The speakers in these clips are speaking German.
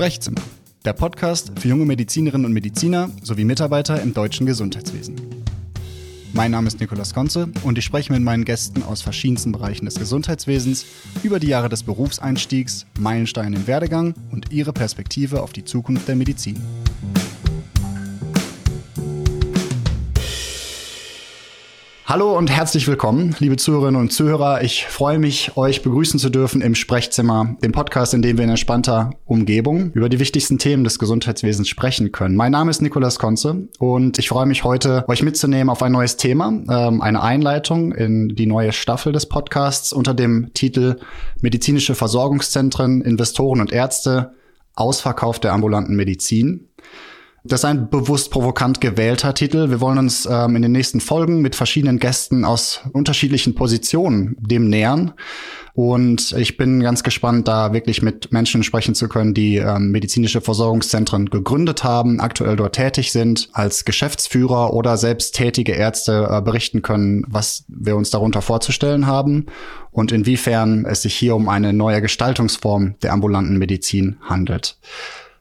Sprechzimmer, der Podcast für junge Medizinerinnen und Mediziner sowie Mitarbeiter im deutschen Gesundheitswesen. Mein Name ist Nikolas Konze und ich spreche mit meinen Gästen aus verschiedensten Bereichen des Gesundheitswesens über die Jahre des Berufseinstiegs, Meilensteine im Werdegang und ihre Perspektive auf die Zukunft der Medizin. Hallo und herzlich willkommen, liebe Zuhörerinnen und Zuhörer. Ich freue mich, euch begrüßen zu dürfen im Sprechzimmer, dem Podcast, in dem wir in entspannter Umgebung über die wichtigsten Themen des Gesundheitswesens sprechen können. Mein Name ist Nikolas Konze und ich freue mich heute, euch mitzunehmen auf ein neues Thema, ähm, eine Einleitung in die neue Staffel des Podcasts unter dem Titel Medizinische Versorgungszentren, Investoren und Ärzte, Ausverkauf der ambulanten Medizin. Das ist ein bewusst provokant gewählter Titel. Wir wollen uns ähm, in den nächsten Folgen mit verschiedenen Gästen aus unterschiedlichen Positionen dem nähern. Und ich bin ganz gespannt, da wirklich mit Menschen sprechen zu können, die ähm, medizinische Versorgungszentren gegründet haben, aktuell dort tätig sind, als Geschäftsführer oder selbst tätige Ärzte äh, berichten können, was wir uns darunter vorzustellen haben und inwiefern es sich hier um eine neue Gestaltungsform der ambulanten Medizin handelt.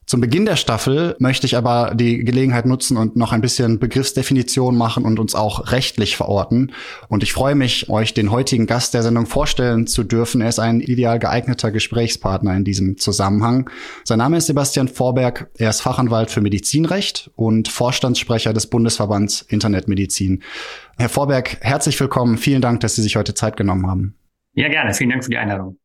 Zum Beginn der Staffel möchte ich aber die Gelegenheit nutzen und noch ein bisschen Begriffsdefinition machen und uns auch rechtlich verorten. Und ich freue mich, euch den heutigen Gast der Sendung vorstellen zu dürfen. Er ist ein ideal geeigneter Gesprächspartner in diesem Zusammenhang. Sein Name ist Sebastian Vorberg. Er ist Fachanwalt für Medizinrecht und Vorstandssprecher des Bundesverbands Internetmedizin. Herr Vorberg, herzlich willkommen. Vielen Dank, dass Sie sich heute Zeit genommen haben. Ja, gerne. Vielen Dank für die Einladung.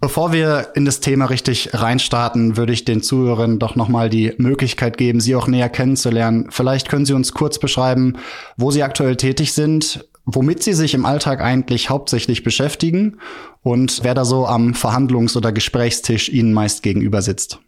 Bevor wir in das Thema richtig reinstarten, würde ich den Zuhörern doch nochmal die Möglichkeit geben, Sie auch näher kennenzulernen. Vielleicht können Sie uns kurz beschreiben, wo Sie aktuell tätig sind, womit Sie sich im Alltag eigentlich hauptsächlich beschäftigen und wer da so am Verhandlungs- oder Gesprächstisch Ihnen meist gegenüber sitzt.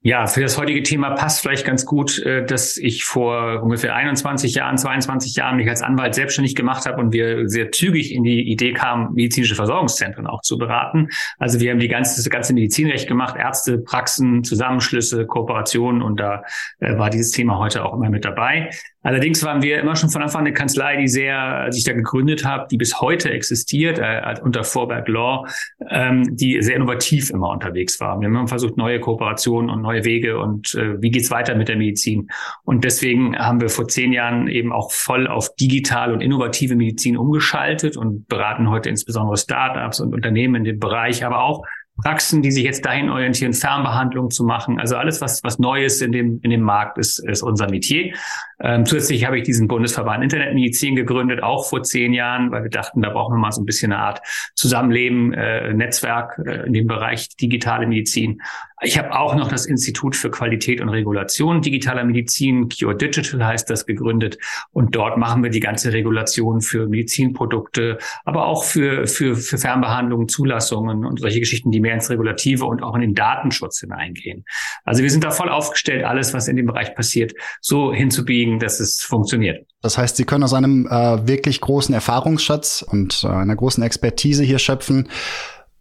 Ja, für das heutige Thema passt vielleicht ganz gut, äh, dass ich vor ungefähr 21 Jahren, 22 Jahren mich als Anwalt selbstständig gemacht habe und wir sehr zügig in die Idee kamen, medizinische Versorgungszentren auch zu beraten. Also wir haben die ganze, das ganze Medizinrecht gemacht, Ärzte, Praxen, Zusammenschlüsse, Kooperationen und da äh, war dieses Thema heute auch immer mit dabei. Allerdings waren wir immer schon von Anfang an eine Kanzlei, die sehr, als ich da gegründet habe, die bis heute existiert, äh, unter Vorberg Law, ähm, die sehr innovativ immer unterwegs war. Wir haben immer versucht, neue Kooperationen und neue Wege und äh, wie geht's weiter mit der Medizin. Und deswegen haben wir vor zehn Jahren eben auch voll auf digital und innovative Medizin umgeschaltet und beraten heute insbesondere Startups und Unternehmen in dem Bereich, aber auch Praxen, die sich jetzt dahin orientieren, Fernbehandlung zu machen. Also alles, was, was Neues in dem, in dem Markt ist, ist unser Metier. Ähm, zusätzlich habe ich diesen Bundesverband Internetmedizin gegründet, auch vor zehn Jahren, weil wir dachten, da brauchen wir mal so ein bisschen eine Art Zusammenleben, äh, Netzwerk äh, in dem Bereich digitale Medizin. Ich habe auch noch das Institut für Qualität und Regulation digitaler Medizin, Cure Digital heißt das, gegründet. Und dort machen wir die ganze Regulation für Medizinprodukte, aber auch für, für, für Fernbehandlungen, Zulassungen und solche Geschichten, die mehr ins Regulative und auch in den Datenschutz hineingehen. Also wir sind da voll aufgestellt, alles, was in dem Bereich passiert, so hinzubiegen, dass es funktioniert. Das heißt, Sie können aus einem äh, wirklich großen Erfahrungsschatz und äh, einer großen Expertise hier schöpfen.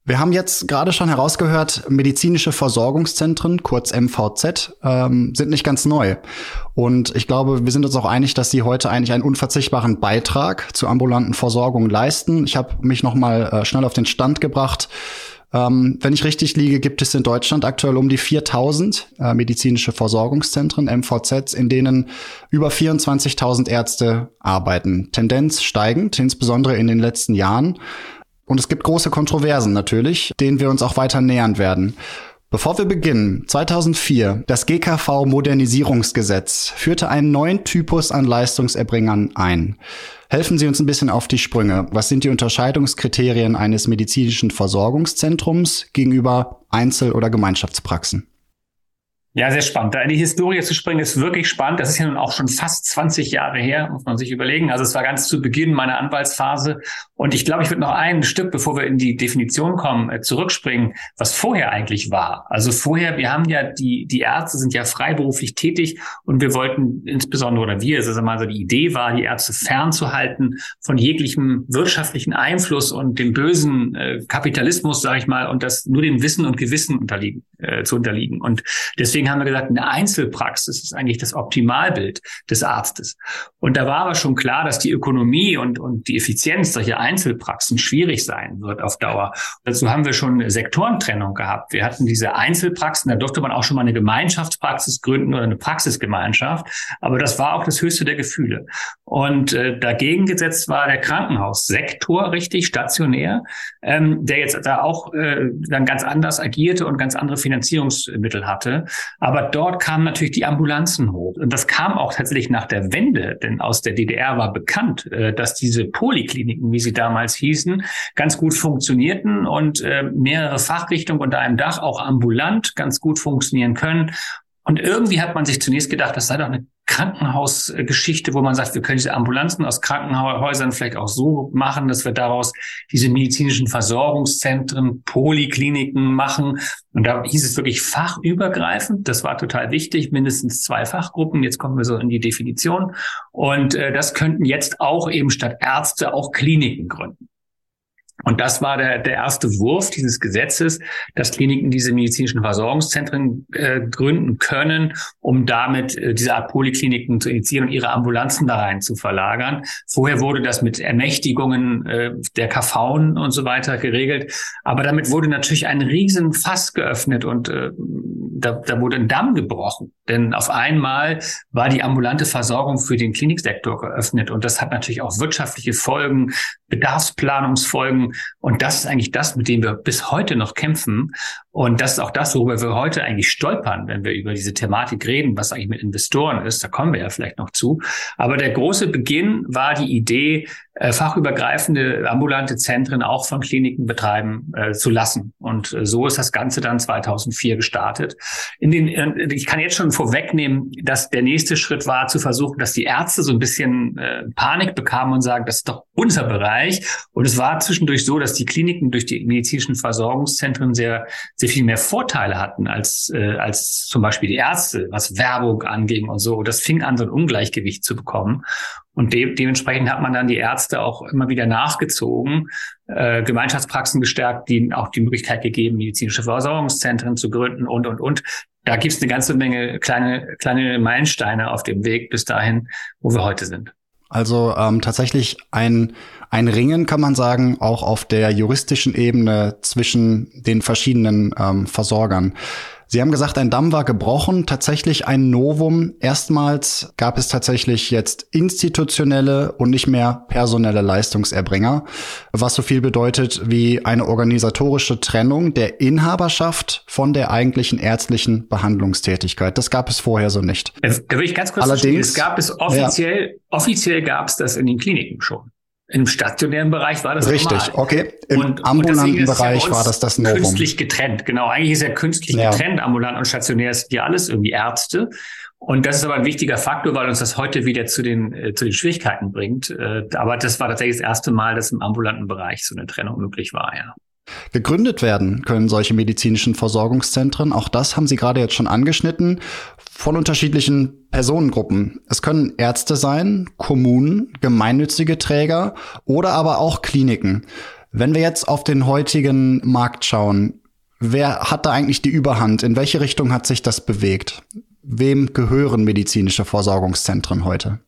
Wir haben jetzt gerade schon herausgehört, medizinische Versorgungszentren, kurz MVZ, ähm, sind nicht ganz neu. Und ich glaube, wir sind uns auch einig, dass sie heute eigentlich einen unverzichtbaren Beitrag zur ambulanten Versorgung leisten. Ich habe mich noch mal äh, schnell auf den Stand gebracht. Ähm, wenn ich richtig liege, gibt es in Deutschland aktuell um die 4000 äh, medizinische Versorgungszentren, MVZs, in denen über 24.000 Ärzte arbeiten. Tendenz steigend, insbesondere in den letzten Jahren. Und es gibt große Kontroversen natürlich, denen wir uns auch weiter nähern werden. Bevor wir beginnen, 2004, das GKV Modernisierungsgesetz führte einen neuen Typus an Leistungserbringern ein. Helfen Sie uns ein bisschen auf die Sprünge. Was sind die Unterscheidungskriterien eines medizinischen Versorgungszentrums gegenüber Einzel- oder Gemeinschaftspraxen? Ja, sehr spannend. Da in die Historie zu springen, ist wirklich spannend. Das ist ja nun auch schon fast 20 Jahre her, muss man sich überlegen. Also es war ganz zu Beginn meiner Anwaltsphase. Und ich glaube, ich würde noch ein Stück, bevor wir in die Definition kommen, äh, zurückspringen, was vorher eigentlich war. Also vorher, wir haben ja die, die Ärzte sind ja freiberuflich tätig und wir wollten insbesondere, oder wir, also mal so die Idee war, die Ärzte fernzuhalten von jeglichem wirtschaftlichen Einfluss und dem bösen äh, Kapitalismus, sage ich mal, und das nur dem Wissen und Gewissen unterliegen äh, zu unterliegen. Und deswegen haben wir gesagt, eine Einzelpraxis ist eigentlich das Optimalbild des Arztes. Und da war aber schon klar, dass die Ökonomie und, und die Effizienz solcher Einzelpraxen schwierig sein wird auf Dauer. Dazu haben wir schon Sektorentrennung gehabt. Wir hatten diese Einzelpraxen, da durfte man auch schon mal eine Gemeinschaftspraxis gründen oder eine Praxisgemeinschaft. Aber das war auch das höchste der Gefühle. Und äh, dagegen gesetzt war der Krankenhaussektor, richtig stationär, ähm, der jetzt da auch äh, dann ganz anders agierte und ganz andere Finanzierungsmittel hatte. Aber dort kamen natürlich die Ambulanzen hoch. Und das kam auch tatsächlich nach der Wende, denn aus der DDR war bekannt, äh, dass diese Polikliniken, wie sie damals hießen, ganz gut funktionierten und äh, mehrere Fachrichtungen unter einem Dach auch ambulant ganz gut funktionieren können. Und irgendwie hat man sich zunächst gedacht, das sei doch eine Krankenhausgeschichte, wo man sagt, wir können diese Ambulanzen aus Krankenhäusern vielleicht auch so machen, dass wir daraus diese medizinischen Versorgungszentren, Polikliniken machen. Und da hieß es wirklich fachübergreifend. Das war total wichtig, mindestens zwei Fachgruppen. Jetzt kommen wir so in die Definition. Und äh, das könnten jetzt auch eben statt Ärzte auch Kliniken gründen. Und das war der, der erste Wurf dieses Gesetzes, dass Kliniken diese medizinischen Versorgungszentren äh, gründen können, um damit äh, diese Art Polikliniken zu initiieren und ihre Ambulanzen da rein zu verlagern. Vorher wurde das mit Ermächtigungen äh, der KV und so weiter geregelt. Aber damit wurde natürlich ein riesen Fass geöffnet und äh, da, da wurde ein Damm gebrochen. Denn auf einmal war die ambulante Versorgung für den Kliniksektor geöffnet. Und das hat natürlich auch wirtschaftliche Folgen, Bedarfsplanungsfolgen. Und das ist eigentlich das, mit dem wir bis heute noch kämpfen. Und das ist auch das, worüber wir heute eigentlich stolpern, wenn wir über diese Thematik reden, was eigentlich mit Investoren ist. Da kommen wir ja vielleicht noch zu. Aber der große Beginn war die Idee, äh, fachübergreifende ambulante Zentren auch von Kliniken betreiben äh, zu lassen. Und äh, so ist das Ganze dann 2004 gestartet. In den, äh, ich kann jetzt schon vorwegnehmen, dass der nächste Schritt war, zu versuchen, dass die Ärzte so ein bisschen Panik bekamen und sagen, das ist doch unser Bereich. Und es war zwischendurch so, dass die Kliniken durch die medizinischen Versorgungszentren sehr, sehr viel mehr Vorteile hatten als, äh, als zum Beispiel die Ärzte, was Werbung anging und so. Das fing an, so ein Ungleichgewicht zu bekommen. Und de dementsprechend hat man dann die Ärzte auch immer wieder nachgezogen, äh, Gemeinschaftspraxen gestärkt, die auch die Möglichkeit gegeben, medizinische Versorgungszentren zu gründen und, und, und. Da gibt es eine ganze Menge kleine, kleine Meilensteine auf dem Weg bis dahin, wo wir heute sind. Also ähm, tatsächlich ein, ein Ringen, kann man sagen, auch auf der juristischen Ebene zwischen den verschiedenen ähm, Versorgern. Sie haben gesagt, ein Damm war gebrochen, tatsächlich ein Novum. Erstmals gab es tatsächlich jetzt institutionelle und nicht mehr personelle Leistungserbringer, was so viel bedeutet wie eine organisatorische Trennung der Inhaberschaft von der eigentlichen ärztlichen Behandlungstätigkeit. Das gab es vorher so nicht. Da will ich ganz kurz Allerdings, es gab es offiziell, ja. offiziell gab es das in den Kliniken schon. Im stationären Bereich war das Richtig, normal. okay. Im und, ambulanten und Bereich ja war das das Novum. Künstlich getrennt, genau. Eigentlich ist ja künstlich ja. getrennt, ambulant und stationär ist ja alles irgendwie Ärzte. Und das ist aber ein wichtiger Faktor, weil uns das heute wieder zu den, äh, zu den Schwierigkeiten bringt. Äh, aber das war tatsächlich das erste Mal, dass im ambulanten Bereich so eine Trennung möglich war, ja. Gegründet werden können solche medizinischen Versorgungszentren, auch das haben Sie gerade jetzt schon angeschnitten, von unterschiedlichen Personengruppen. Es können Ärzte sein, Kommunen, gemeinnützige Träger oder aber auch Kliniken. Wenn wir jetzt auf den heutigen Markt schauen, wer hat da eigentlich die Überhand? In welche Richtung hat sich das bewegt? Wem gehören medizinische Versorgungszentren heute?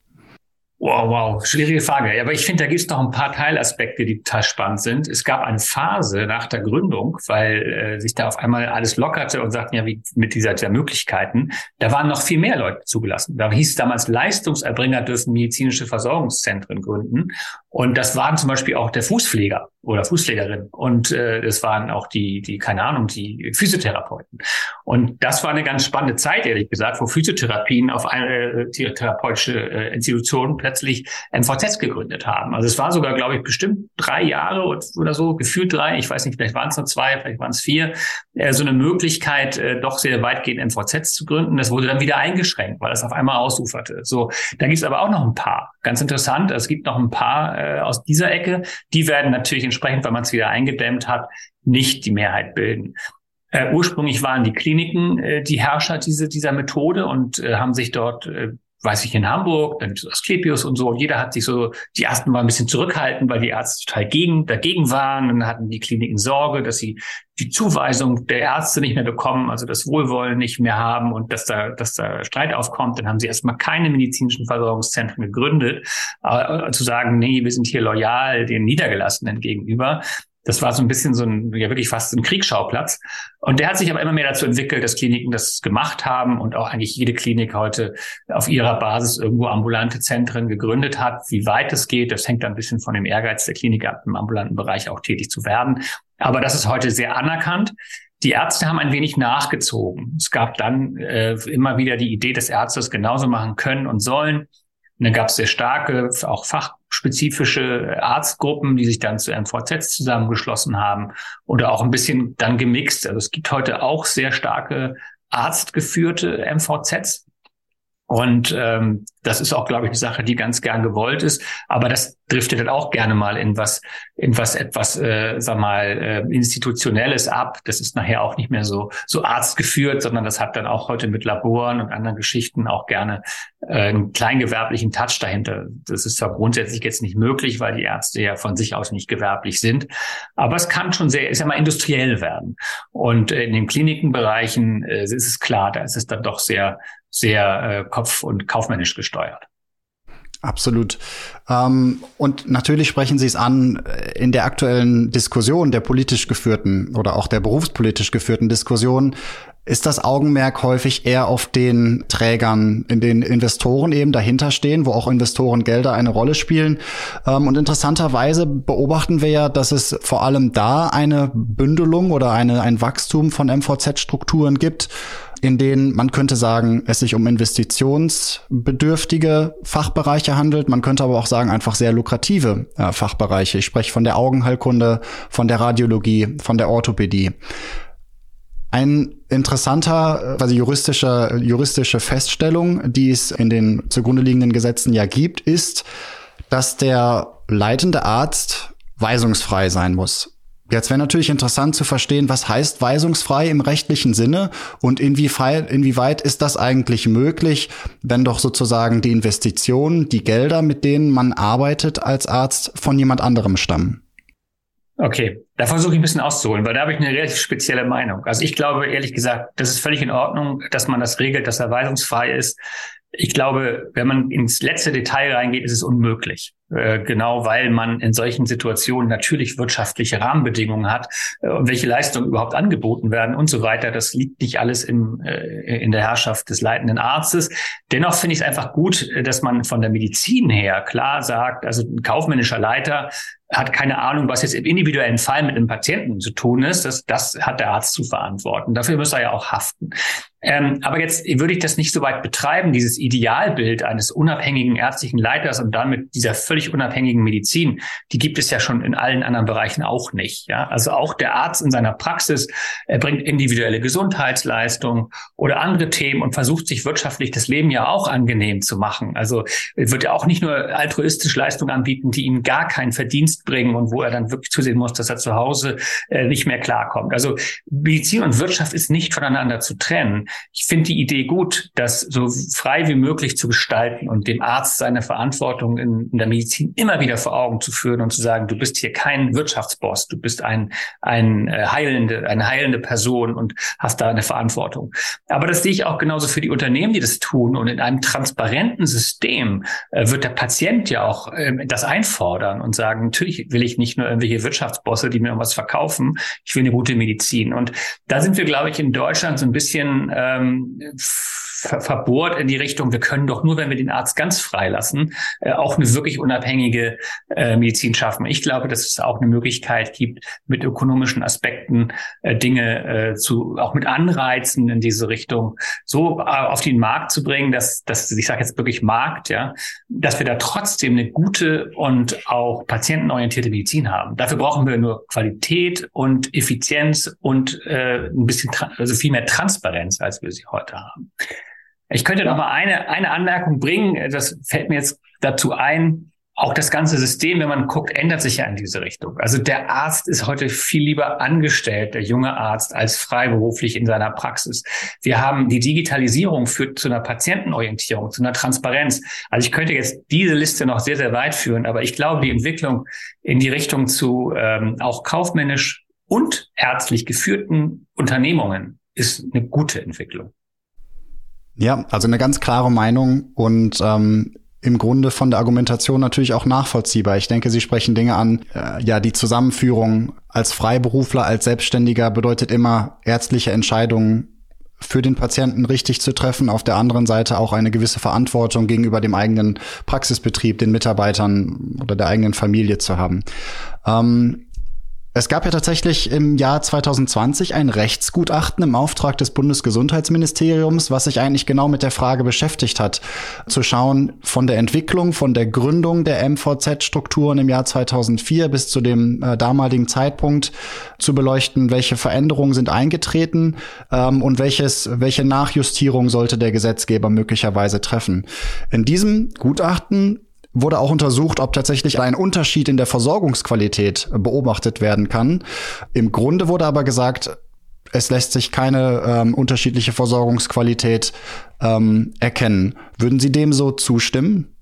Wow, wow, schwierige Frage. Aber ich finde, da gibt es noch ein paar Teilaspekte, die total spannend sind. Es gab eine Phase nach der Gründung, weil äh, sich da auf einmal alles lockerte und sagten, ja, wie mit dieser, dieser Möglichkeiten, da waren noch viel mehr Leute zugelassen. Da hieß es damals, Leistungserbringer dürfen medizinische Versorgungszentren gründen. Und das waren zum Beispiel auch der Fußpfleger oder Fußpflegerin. Und äh, es waren auch die, die, keine Ahnung, die Physiotherapeuten. Und das war eine ganz spannende Zeit, ehrlich gesagt, wo Physiotherapien auf eine äh, therapeutische äh, Institution plötzlich MVZs gegründet haben. Also es war sogar, glaube ich, bestimmt drei Jahre oder so, gefühlt drei, ich weiß nicht, vielleicht waren es nur zwei, vielleicht waren es vier, äh, so eine Möglichkeit, äh, doch sehr weitgehend MVZs zu gründen. Das wurde dann wieder eingeschränkt, weil es auf einmal ausuferte. So, da gibt es aber auch noch ein paar. Ganz interessant, es gibt noch ein paar äh, aus dieser Ecke. Die werden natürlich entsprechend, weil man es wieder eingedämmt hat, nicht die Mehrheit bilden. Äh, ursprünglich waren die Kliniken äh, die Herrscher diese, dieser Methode und äh, haben sich dort äh, weiß ich, in Hamburg, dann Asklepios und so. Und jeder hat sich so, die ersten waren ein bisschen zurückhaltend, weil die Ärzte total gegen, dagegen waren. Dann hatten die Kliniken Sorge, dass sie die Zuweisung der Ärzte nicht mehr bekommen, also das Wohlwollen nicht mehr haben und dass da, dass da Streit aufkommt. Dann haben sie erstmal keine medizinischen Versorgungszentren gegründet, äh, zu sagen, nee, wir sind hier loyal den Niedergelassenen gegenüber. Das war so ein bisschen so ein, ja wirklich fast ein Kriegsschauplatz. Und der hat sich aber immer mehr dazu entwickelt, dass Kliniken das gemacht haben und auch eigentlich jede Klinik heute auf ihrer Basis irgendwo ambulante Zentren gegründet hat. Wie weit es geht, das hängt ein bisschen von dem Ehrgeiz der Klinik ab, im ambulanten Bereich auch tätig zu werden. Aber das ist heute sehr anerkannt. Die Ärzte haben ein wenig nachgezogen. Es gab dann äh, immer wieder die Idee, dass Ärzte es genauso machen können und sollen. Und dann gab es sehr starke, auch fachspezifische Arztgruppen, die sich dann zu MVZ zusammengeschlossen haben oder auch ein bisschen dann gemixt. Also es gibt heute auch sehr starke arztgeführte MVZs. Und ähm, das ist auch, glaube ich, eine Sache, die ganz gern gewollt ist. Aber das driftet dann auch gerne mal in was, in was etwas, äh, sag mal, äh, institutionelles ab. Das ist nachher auch nicht mehr so so arztgeführt, sondern das hat dann auch heute mit Laboren und anderen Geschichten auch gerne äh, einen kleingewerblichen Touch dahinter. Das ist zwar grundsätzlich jetzt nicht möglich, weil die Ärzte ja von sich aus nicht gewerblich sind, aber es kann schon sehr, ist ja mal industriell werden. Und in den Klinikenbereichen äh, ist es klar, da ist es dann doch sehr sehr äh, kopf- und kaufmännisch gesteuert. Absolut. Ähm, und natürlich sprechen Sie es an, äh, in der aktuellen Diskussion der politisch geführten oder auch der berufspolitisch geführten Diskussion ist das Augenmerk häufig eher auf den Trägern, in den Investoren eben dahinter stehen, wo auch Investoren Gelder eine Rolle spielen. Ähm, und interessanterweise beobachten wir ja, dass es vor allem da eine Bündelung oder eine, ein Wachstum von MVZ-Strukturen gibt in denen man könnte sagen, es sich um investitionsbedürftige Fachbereiche handelt. Man könnte aber auch sagen, einfach sehr lukrative äh, Fachbereiche. Ich spreche von der Augenheilkunde, von der Radiologie, von der Orthopädie. Ein interessanter, also juristische, juristische Feststellung, die es in den zugrunde liegenden Gesetzen ja gibt, ist, dass der leitende Arzt weisungsfrei sein muss. Jetzt wäre natürlich interessant zu verstehen, was heißt weisungsfrei im rechtlichen Sinne und inwieweit, inwieweit ist das eigentlich möglich, wenn doch sozusagen die Investitionen, die Gelder, mit denen man arbeitet als Arzt, von jemand anderem stammen. Okay, da versuche ich ein bisschen auszuholen, weil da habe ich eine relativ spezielle Meinung. Also ich glaube ehrlich gesagt, das ist völlig in Ordnung, dass man das regelt, dass er weisungsfrei ist. Ich glaube, wenn man ins letzte Detail reingeht, ist es unmöglich. Äh, genau weil man in solchen Situationen natürlich wirtschaftliche Rahmenbedingungen hat äh, und welche Leistungen überhaupt angeboten werden und so weiter. Das liegt nicht alles im, äh, in der Herrschaft des leitenden Arztes. Dennoch finde ich es einfach gut, dass man von der Medizin her klar sagt, also ein kaufmännischer Leiter hat keine Ahnung, was jetzt im individuellen Fall mit einem Patienten zu tun ist. Das, das hat der Arzt zu verantworten. Dafür muss er ja auch haften. Ähm, aber jetzt würde ich das nicht so weit betreiben, dieses Idealbild eines unabhängigen ärztlichen Leiters und dann mit dieser völlig unabhängigen Medizin, die gibt es ja schon in allen anderen Bereichen auch nicht. Ja? Also auch der Arzt in seiner Praxis er bringt individuelle Gesundheitsleistung oder andere Themen und versucht sich wirtschaftlich das Leben ja auch angenehm zu machen. Also wird ja auch nicht nur altruistisch Leistungen anbieten, die ihm gar keinen Verdienst bringen und wo er dann wirklich zusehen muss, dass er zu Hause äh, nicht mehr klarkommt. Also Medizin und Wirtschaft ist nicht voneinander zu trennen ich finde die Idee gut, das so frei wie möglich zu gestalten und dem Arzt seine Verantwortung in, in, der Medizin immer wieder vor Augen zu führen und zu sagen, du bist hier kein Wirtschaftsboss, du bist ein, ein äh, heilende, eine heilende Person und hast da eine Verantwortung. Aber das sehe ich auch genauso für die Unternehmen, die das tun. Und in einem transparenten System äh, wird der Patient ja auch äh, das einfordern und sagen, natürlich will ich nicht nur irgendwelche Wirtschaftsbosse, die mir irgendwas verkaufen, ich will eine gute Medizin. Und da sind wir, glaube ich, in Deutschland so ein bisschen ähm, ver verbohrt in die Richtung, wir können doch nur, wenn wir den Arzt ganz freilassen, äh, auch eine wirklich unabhängige äh, Medizin schaffen. Ich glaube, dass es auch eine Möglichkeit gibt, mit ökonomischen Aspekten äh, Dinge äh, zu, auch mit Anreizen in diese Richtung so äh, auf den Markt zu bringen, dass, dass ich sage jetzt wirklich Markt, ja, dass wir da trotzdem eine gute und auch patientenorientierte Medizin haben. Dafür brauchen wir nur Qualität und Effizienz und äh, ein bisschen, also viel mehr Transparenz, als wir sie heute haben. Ich könnte noch mal eine, eine Anmerkung bringen. Das fällt mir jetzt dazu ein. auch das ganze System, wenn man guckt, ändert sich ja in diese Richtung. Also der Arzt ist heute viel lieber angestellt, der junge Arzt, als freiberuflich in seiner Praxis. Wir haben die Digitalisierung führt zu einer Patientenorientierung, zu einer Transparenz. Also ich könnte jetzt diese Liste noch sehr, sehr weit führen, aber ich glaube, die Entwicklung in die Richtung zu ähm, auch kaufmännisch und ärztlich geführten Unternehmungen ist eine gute Entwicklung. Ja, also eine ganz klare Meinung und ähm, im Grunde von der Argumentation natürlich auch nachvollziehbar. Ich denke, Sie sprechen Dinge an. Äh, ja, die Zusammenführung als Freiberufler, als Selbstständiger bedeutet immer ärztliche Entscheidungen für den Patienten richtig zu treffen. Auf der anderen Seite auch eine gewisse Verantwortung gegenüber dem eigenen Praxisbetrieb, den Mitarbeitern oder der eigenen Familie zu haben. Ähm, es gab ja tatsächlich im Jahr 2020 ein Rechtsgutachten im Auftrag des Bundesgesundheitsministeriums, was sich eigentlich genau mit der Frage beschäftigt hat, zu schauen von der Entwicklung, von der Gründung der MVZ-Strukturen im Jahr 2004 bis zu dem äh, damaligen Zeitpunkt zu beleuchten, welche Veränderungen sind eingetreten ähm, und welches, welche Nachjustierung sollte der Gesetzgeber möglicherweise treffen. In diesem Gutachten wurde auch untersucht, ob tatsächlich ein Unterschied in der Versorgungsqualität beobachtet werden kann. Im Grunde wurde aber gesagt, es lässt sich keine ähm, unterschiedliche Versorgungsqualität ähm, erkennen. Würden Sie dem so zustimmen?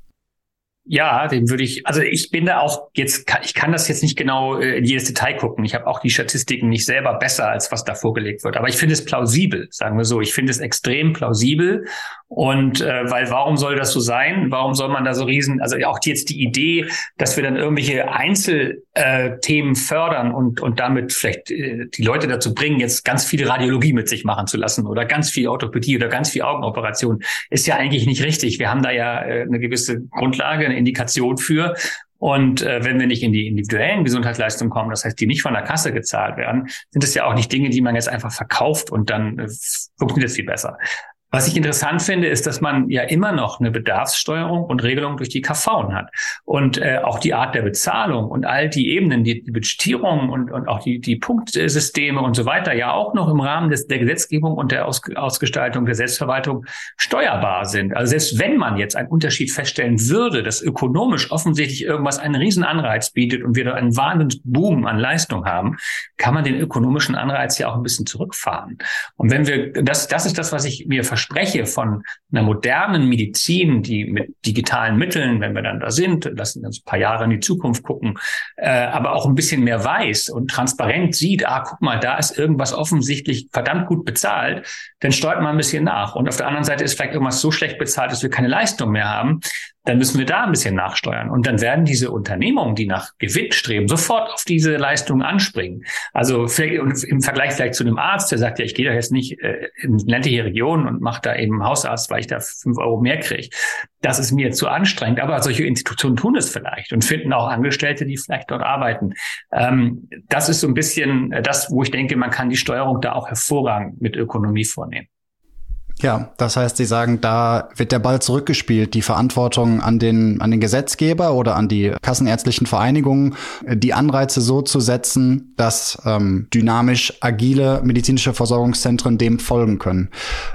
Ja, dem würde ich, also ich bin da auch jetzt, ich kann das jetzt nicht genau äh, in jedes Detail gucken. Ich habe auch die Statistiken nicht selber besser, als was da vorgelegt wird. Aber ich finde es plausibel, sagen wir so. Ich finde es extrem plausibel. Und äh, weil warum soll das so sein? Warum soll man da so riesen, also auch jetzt die Idee, dass wir dann irgendwelche Einzelthemen äh, fördern und, und damit vielleicht äh, die Leute dazu bringen, jetzt ganz viel Radiologie mit sich machen zu lassen oder ganz viel Orthopädie oder ganz viel Augenoperation, ist ja eigentlich nicht richtig. Wir haben da ja äh, eine gewisse Grundlage, eine Indikation für. Und äh, wenn wir nicht in die individuellen Gesundheitsleistungen kommen, das heißt, die nicht von der Kasse gezahlt werden, sind es ja auch nicht Dinge, die man jetzt einfach verkauft und dann äh, funktioniert es viel besser. Was ich interessant finde, ist, dass man ja immer noch eine Bedarfssteuerung und Regelung durch die KV hat. Und äh, auch die Art der Bezahlung und all die Ebenen, die, die Budgetierung und, und auch die, die Punktsysteme und so weiter ja auch noch im Rahmen des, der Gesetzgebung und der Aus, Ausgestaltung der Selbstverwaltung steuerbar sind. Also selbst wenn man jetzt einen Unterschied feststellen würde, dass ökonomisch offensichtlich irgendwas einen riesen Anreiz bietet und wir da einen Wahnsinnsboom an Leistung haben, kann man den ökonomischen Anreiz ja auch ein bisschen zurückfahren. Und wenn wir, das, das ist das, was ich mir verspreche von einer modernen Medizin, die mit digitalen Mitteln, wenn wir dann da sind, lassen uns ein paar Jahre in die Zukunft gucken, äh, aber auch ein bisschen mehr weiß und transparent sieht, ah, guck mal, da ist irgendwas offensichtlich verdammt gut bezahlt, dann steuert man ein bisschen nach. Und auf der anderen Seite ist vielleicht irgendwas so schlecht bezahlt, dass wir keine Leistung mehr haben dann müssen wir da ein bisschen nachsteuern. Und dann werden diese Unternehmungen, die nach Gewinn streben, sofort auf diese Leistungen anspringen. Also im Vergleich vielleicht zu einem Arzt, der sagt, ja, ich gehe doch jetzt nicht äh, in ländliche Regionen und mache da eben Hausarzt, weil ich da fünf Euro mehr kriege. Das ist mir zu anstrengend. Aber solche Institutionen tun es vielleicht und finden auch Angestellte, die vielleicht dort arbeiten. Ähm, das ist so ein bisschen das, wo ich denke, man kann die Steuerung da auch hervorragend mit Ökonomie vornehmen. Ja, das heißt, Sie sagen, da wird der Ball zurückgespielt, die Verantwortung an den, an den Gesetzgeber oder an die kassenärztlichen Vereinigungen, die Anreize so zu setzen, dass ähm, dynamisch agile medizinische Versorgungszentren dem folgen können.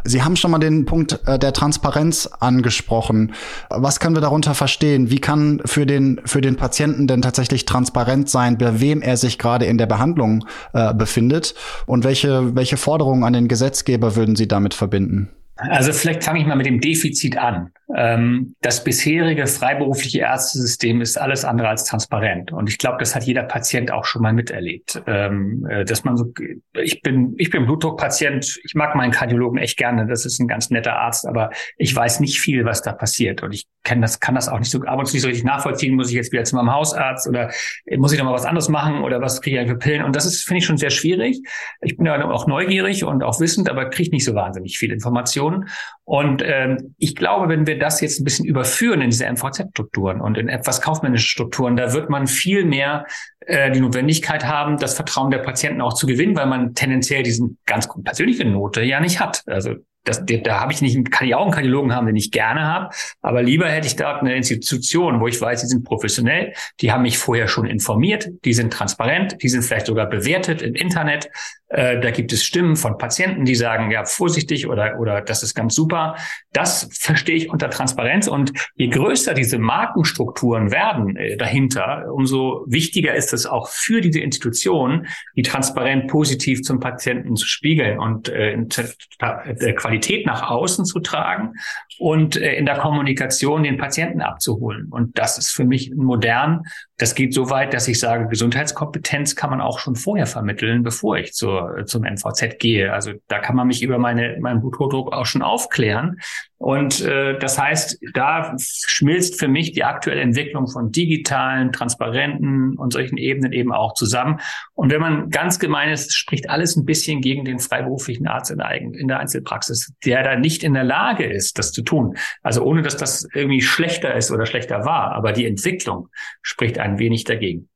Sie haben schon mal den Punkt äh, der Transparenz angesprochen. Was können wir darunter verstehen? Wie kann für den, für den Patienten denn tatsächlich transparent sein, bei wem er sich gerade in der Behandlung äh, befindet? Und welche, welche Forderungen an den Gesetzgeber würden Sie damit verbinden? Also vielleicht fange ich mal mit dem Defizit an. Ähm, das bisherige freiberufliche Ärztesystem ist alles andere als transparent. Und ich glaube, das hat jeder Patient auch schon mal miterlebt. Ähm, äh, dass man so, ich bin, ich bin Blutdruckpatient, ich mag meinen Kardiologen echt gerne, das ist ein ganz netter Arzt, aber ich weiß nicht viel, was da passiert. Und ich kann das, kann das auch nicht so, ab und zu nicht so richtig nachvollziehen, muss ich jetzt wieder zu meinem Hausarzt oder muss ich noch mal was anderes machen oder was kriege ich für Pillen? Und das ist, finde ich, schon sehr schwierig. Ich bin ja auch neugierig und auch wissend, aber kriege nicht so wahnsinnig viel Informationen. Und ähm, ich glaube, wenn wir das jetzt ein bisschen überführen in diese MVZ-Strukturen und in etwas kaufmännische Strukturen, da wird man viel mehr äh, die Notwendigkeit haben, das Vertrauen der Patienten auch zu gewinnen, weil man tendenziell diesen ganz persönliche Note ja nicht hat. Also das, da habe ich nicht, kann ich auch einen Kardiologen haben, den ich gerne habe, aber lieber hätte ich dort eine Institution, wo ich weiß, die sind professionell, die haben mich vorher schon informiert, die sind transparent, die sind vielleicht sogar bewertet im Internet Äh, da gibt es Stimmen von Patienten, die sagen, ja, vorsichtig oder, oder das ist ganz super. Das verstehe ich unter Transparenz. Und je größer diese Markenstrukturen werden äh, dahinter, umso wichtiger ist es auch für diese Institutionen, die transparent positiv zum Patienten zu spiegeln und äh, äh Qualität nach außen zu tragen und äh, in der Kommunikation den Patienten abzuholen. Und das ist für mich modern. Das geht so weit, dass ich sage, Gesundheitskompetenz kann man auch schon vorher vermitteln, bevor ich zur, zum NVZ gehe. Also da kann man mich über meine, meinen Bluthochdruck auch schon aufklären. Und äh, das heißt, da schmilzt für mich die aktuelle Entwicklung von digitalen, transparenten und solchen Ebenen eben auch zusammen. Und wenn man ganz gemein ist, spricht alles ein bisschen gegen den freiberuflichen Arzt in der, in der Einzelpraxis, der da nicht in der Lage ist, das zu tun. Also ohne, dass das irgendwie schlechter ist oder schlechter war. Aber die Entwicklung spricht ein wenig dagegen.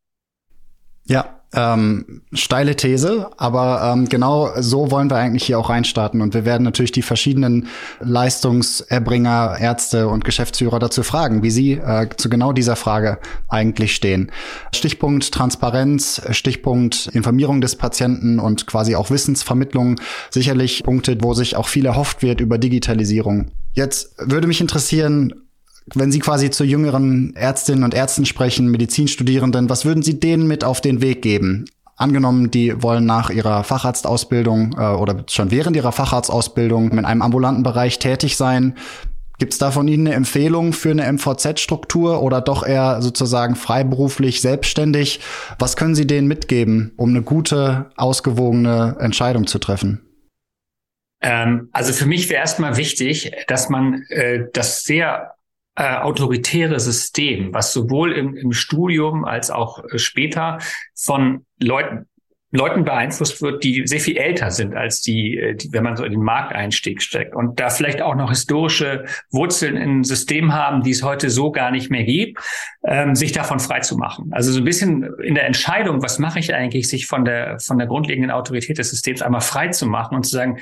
Ja, ähm, steile These, aber ähm, genau so wollen wir eigentlich hier auch reinstarten. Und wir werden natürlich die verschiedenen Leistungserbringer, Ärzte und Geschäftsführer dazu fragen, wie sie äh, zu genau dieser Frage eigentlich stehen. Stichpunkt Transparenz, Stichpunkt Informierung des Patienten und quasi auch Wissensvermittlung, sicherlich Punkte, wo sich auch viel erhofft wird über Digitalisierung. Jetzt würde mich interessieren, wenn Sie quasi zu jüngeren Ärztinnen und Ärzten sprechen, Medizinstudierenden, was würden Sie denen mit auf den Weg geben? Angenommen, die wollen nach ihrer Facharztausbildung äh, oder schon während ihrer Facharztausbildung in einem ambulanten Bereich tätig sein. Gibt es da von Ihnen eine Empfehlung für eine MVZ-Struktur oder doch eher sozusagen freiberuflich, selbstständig? Was können Sie denen mitgeben, um eine gute, ausgewogene Entscheidung zu treffen? Ähm, also für mich wäre erstmal wichtig, dass man äh, das sehr äh, autoritäre System, was sowohl im, im Studium als auch äh, später von Leuten Leuten beeinflusst wird, die sehr viel älter sind als die, äh, die, wenn man so in den Markteinstieg steckt und da vielleicht auch noch historische Wurzeln in System haben, die es heute so gar nicht mehr gibt, ähm, sich davon frei zu machen. Also so ein bisschen in der Entscheidung, was mache ich eigentlich, sich von der von der grundlegenden Autorität des Systems einmal frei zu machen und zu sagen,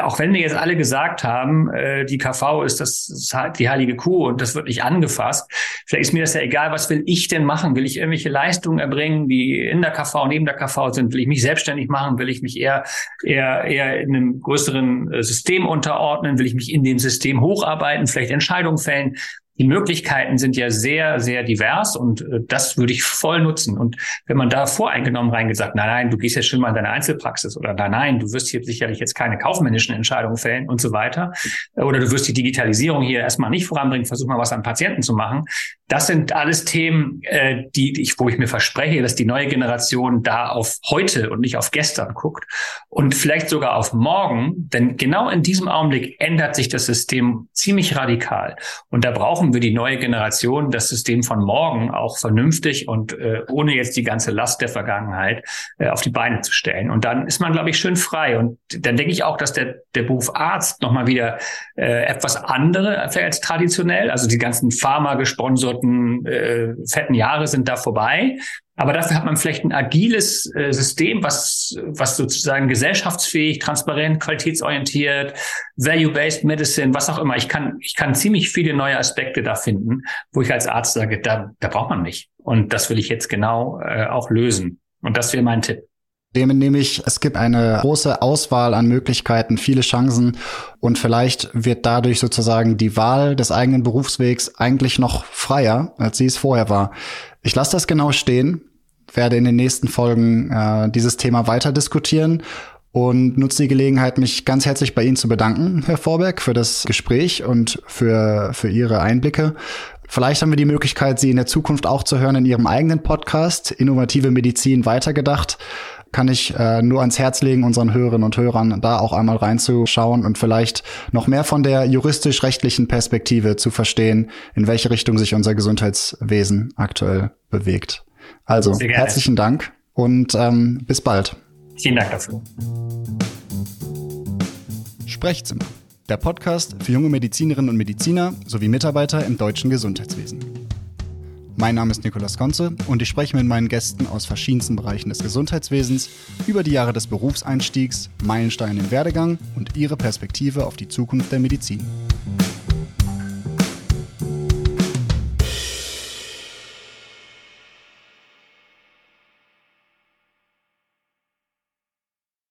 auch wenn wir jetzt alle gesagt haben, äh, die KV ist das ist die heilige Kuh und das wird nicht angefasst, vielleicht ist mir das ja egal, was will ich denn machen? Will ich irgendwelche Leistungen erbringen, die in der KV, neben der KV sind? Will ich mich selbstständig machen? Will ich mich eher, eher, eher in einem größeren äh, System unterordnen? Will ich mich in dem System hocharbeiten, vielleicht Entscheidungen fällen? Die Möglichkeiten sind ja sehr, sehr divers und äh, das würde ich voll nutzen. Und wenn man da voreingenommen reingesagt, nein, nein, du gehst jetzt schon mal in deine Einzelpraxis oder nein, nein, du wirst hier sicherlich jetzt keine kaufmännischen Entscheidungen fällen und so weiter. Oder du wirst die Digitalisierung hier erstmal nicht voranbringen, versuch mal was an Patienten zu machen. Das sind alles Themen, äh, die ich, wo ich mir verspreche, dass die neue Generation da auf heute und nicht auf gestern guckt und vielleicht sogar auf morgen, denn genau in diesem Augenblick ändert sich das System ziemlich radikal. Und da brauchen brauchen wir die neue Generation, das System von morgen auch vernünftig und äh, ohne jetzt die ganze Last der Vergangenheit äh, auf die Beine zu stellen. Und dann ist man, glaube ich, schön frei. Und dann denke ich auch, dass der, der Beruf Arzt nochmal wieder äh, etwas andere als traditionell. Also die ganzen Pharma-gesponserten äh, fetten Jahre sind da vorbei. Aber dafür hat man vielleicht ein agiles äh, System, was, was sozusagen gesellschaftsfähig, transparent, qualitätsorientiert, value-based Medicine, was auch immer. Ich kann, ich kann ziemlich viele neue Aspekte da finden, wo ich als Arzt sage, da, da braucht man nicht. Und das will ich jetzt genau äh, auch lösen. Und das wäre mein Tipp. Dem nehme ich, es gibt eine große Auswahl an Möglichkeiten, viele Chancen und vielleicht wird dadurch sozusagen die Wahl des eigenen Berufswegs eigentlich noch freier, als sie es vorher war. Ich lasse das genau stehen, werde in den nächsten Folgen äh, dieses Thema weiter diskutieren und nutze die Gelegenheit, mich ganz herzlich bei Ihnen zu bedanken, Herr Vorberg, für das Gespräch und für, für Ihre Einblicke. Vielleicht haben wir die Möglichkeit, Sie in der Zukunft auch zu hören in Ihrem eigenen Podcast, Innovative Medizin weitergedacht. Kann ich äh, nur ans Herz legen, unseren Hörerinnen und Hörern da auch einmal reinzuschauen und vielleicht noch mehr von der juristisch-rechtlichen Perspektive zu verstehen, in welche Richtung sich unser Gesundheitswesen aktuell bewegt. Also herzlichen Dank und ähm, bis bald. Vielen Dank dafür. Sprechzimmer, der Podcast für junge Medizinerinnen und Mediziner sowie Mitarbeiter im deutschen Gesundheitswesen. Mein Name ist Nikolas Konze und ich spreche mit meinen Gästen aus verschiedensten Bereichen des Gesundheitswesens über die Jahre des Berufseinstiegs, Meilensteine im Werdegang und ihre Perspektive auf die Zukunft der Medizin.